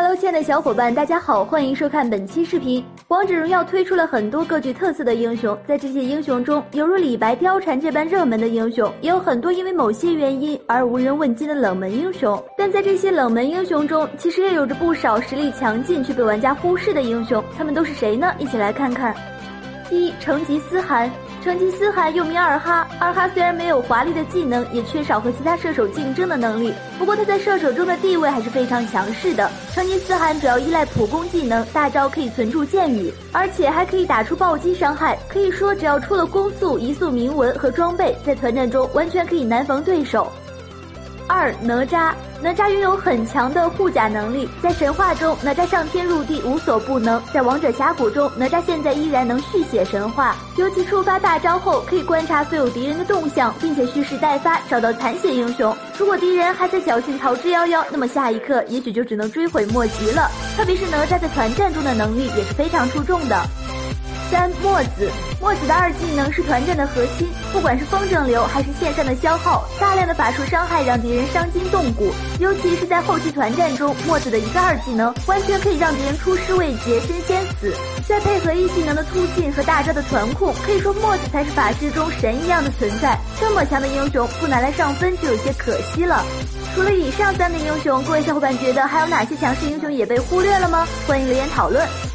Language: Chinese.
哈喽亲爱的小伙伴，大家好，欢迎收看本期视频。王者荣耀推出了很多各具特色的英雄，在这些英雄中，犹如李白、貂蝉这般热门的英雄，也有很多因为某些原因而无人问津的冷门英雄。但在这些冷门英雄中，其实也有着不少实力强劲却被玩家忽视的英雄，他们都是谁呢？一起来看看。一成吉思汗。成吉思汗又名二哈，二哈虽然没有华丽的技能，也缺少和其他射手竞争的能力，不过他在射手中的地位还是非常强势的。成吉思汗主要依赖普攻技能，大招可以存住箭雨，而且还可以打出暴击伤害。可以说，只要出了攻速、移速铭文和装备，在团战中完全可以难防对手。二哪吒。哪吒拥有很强的护甲能力，在神话中，哪吒上天入地无所不能；在王者峡谷中，哪吒现在依然能续写神话。尤其触发大招后，可以观察所有敌人的动向，并且蓄势待发，找到残血英雄。如果敌人还在侥幸逃之夭夭，那么下一刻也许就只能追悔莫及了。特别是哪吒在团战中的能力也是非常出众的。三墨子，墨子的二技能是团战的核心，不管是风筝流还是线上的消耗，大量的法术伤害让敌人伤筋动骨，尤其是在后期团战中，墨子的一个二技能完全可以让敌人出师未捷身先死，再配合一技能的突进和大招的团控，可以说墨子才是法师中神一样的存在。这么强的英雄不拿来上分就有些可惜了。除了以上三名英雄，各位小伙伴觉得还有哪些强势英雄也被忽略了吗？欢迎留言讨论。